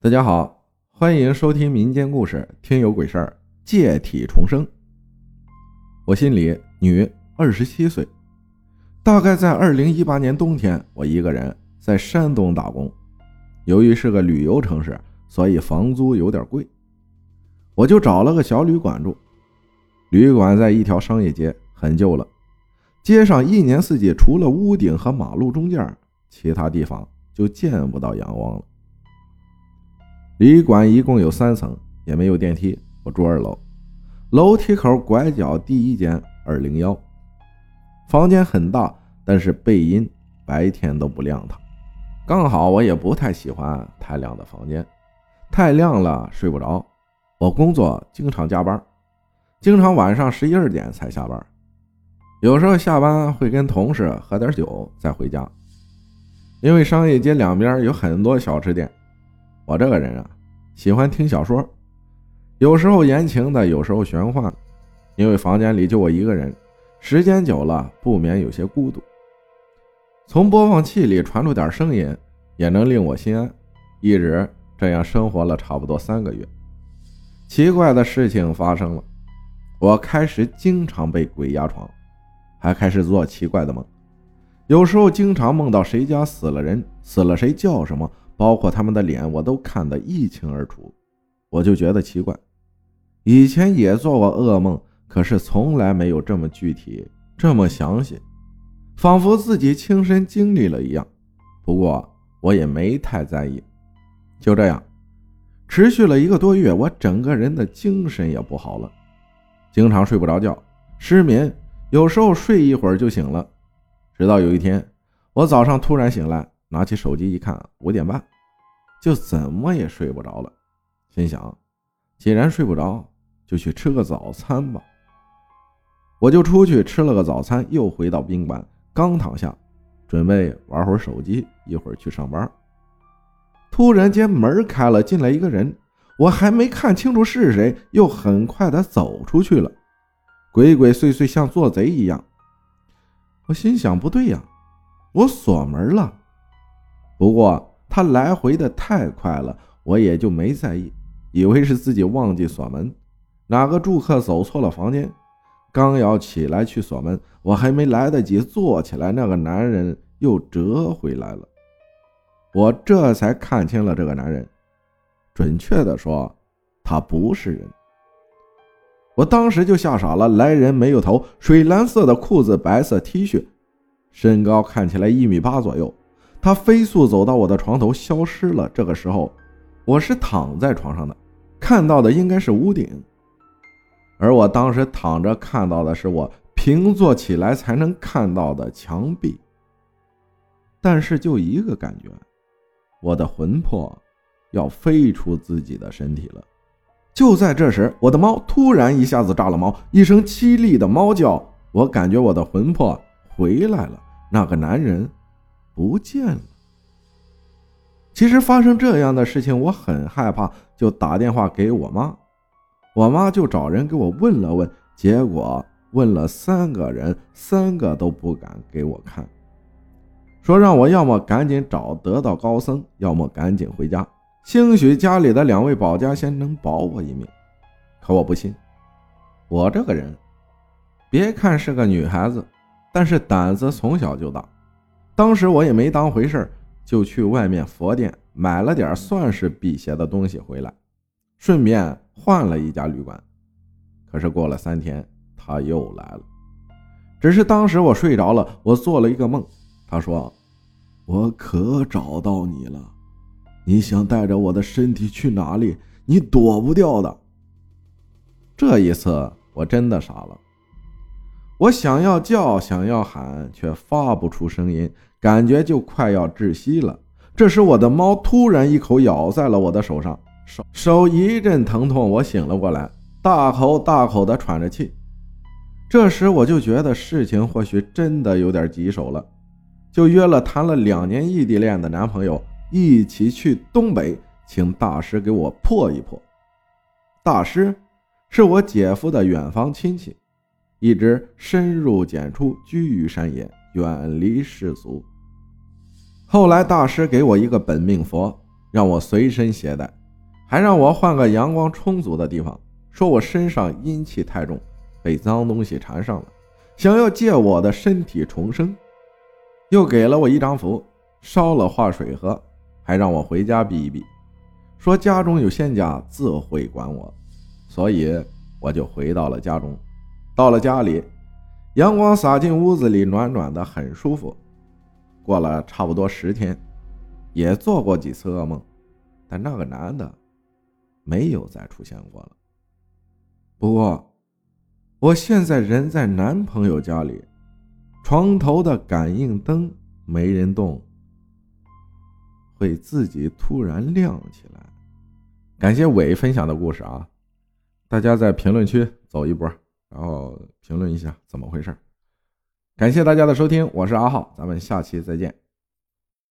大家好，欢迎收听民间故事《听有鬼事儿》，借体重生。我姓李，女，二十七岁。大概在二零一八年冬天，我一个人在山东打工。由于是个旅游城市，所以房租有点贵，我就找了个小旅馆住。旅馆在一条商业街，很旧了。街上一年四季，除了屋顶和马路中间，其他地方就见不到阳光了。旅馆一共有三层，也没有电梯。我住二楼，楼梯口拐角第一间二零幺。房间很大，但是背阴，白天都不亮堂。刚好我也不太喜欢太亮的房间，太亮了睡不着。我工作经常加班，经常晚上十一二点才下班。有时候下班会跟同事喝点酒再回家，因为商业街两边有很多小吃店。我这个人啊，喜欢听小说，有时候言情的，有时候玄幻。因为房间里就我一个人，时间久了不免有些孤独。从播放器里传出点声音，也能令我心安。一直这样生活了差不多三个月，奇怪的事情发生了，我开始经常被鬼压床，还开始做奇怪的梦，有时候经常梦到谁家死了人，死了谁叫什么。包括他们的脸，我都看得一清二楚，我就觉得奇怪。以前也做过噩梦，可是从来没有这么具体、这么详细，仿佛自己亲身经历了一样。不过我也没太在意。就这样，持续了一个多月，我整个人的精神也不好了，经常睡不着觉，失眠，有时候睡一会儿就醒了。直到有一天，我早上突然醒来。拿起手机一看，五点半，就怎么也睡不着了。心想，既然睡不着，就去吃个早餐吧。我就出去吃了个早餐，又回到宾馆，刚躺下，准备玩会儿手机，一会儿去上班。突然间门开了，进来一个人，我还没看清楚是谁，又很快的走出去了，鬼鬼祟祟，像做贼一样。我心想，不对呀，我锁门了。不过他来回的太快了，我也就没在意，以为是自己忘记锁门，哪个住客走错了房间。刚要起来去锁门，我还没来得及坐起来，那个男人又折回来了。我这才看清了这个男人，准确的说，他不是人。我当时就吓傻了，来人没有头，水蓝色的裤子，白色 T 恤，身高看起来一米八左右。他飞速走到我的床头，消失了。这个时候，我是躺在床上的，看到的应该是屋顶，而我当时躺着看到的是我平坐起来才能看到的墙壁。但是就一个感觉，我的魂魄要飞出自己的身体了。就在这时，我的猫突然一下子炸了毛，一声凄厉的猫叫，我感觉我的魂魄回来了。那个男人。不见了。其实发生这样的事情，我很害怕，就打电话给我妈，我妈就找人给我问了问，结果问了三个人，三个都不敢给我看，说让我要么赶紧找得道高僧，要么赶紧回家，兴许家里的两位保家仙能保我一命。可我不信，我这个人，别看是个女孩子，但是胆子从小就大。当时我也没当回事就去外面佛店买了点算是辟邪的东西回来，顺便换了一家旅馆。可是过了三天，他又来了。只是当时我睡着了，我做了一个梦。他说：“我可找到你了，你想带着我的身体去哪里？你躲不掉的。”这一次我真的傻了，我想要叫，想要喊，却发不出声音。感觉就快要窒息了。这时，我的猫突然一口咬在了我的手上，手手一阵疼痛，我醒了过来，大口大口的喘着气。这时，我就觉得事情或许真的有点棘手了，就约了谈了两年异地恋的男朋友一起去东北，请大师给我破一破。大师是我姐夫的远房亲戚，一直深入简出，居于山野。远离世俗。后来大师给我一个本命佛，让我随身携带，还让我换个阳光充足的地方，说我身上阴气太重，被脏东西缠上了，想要借我的身体重生，又给了我一张符，烧了化水喝，还让我回家避一避，说家中有仙家自会管我，所以我就回到了家中。到了家里，阳光洒进屋子里，暖暖的，很舒服。过了差不多十天，也做过几次噩梦，但那个男的没有再出现过了。不过，我现在人在男朋友家里，床头的感应灯没人动，会自己突然亮起来。感谢伟分享的故事啊！大家在评论区走一波，然后评论一下怎么回事。感谢大家的收听，我是阿浩，咱们下期再见。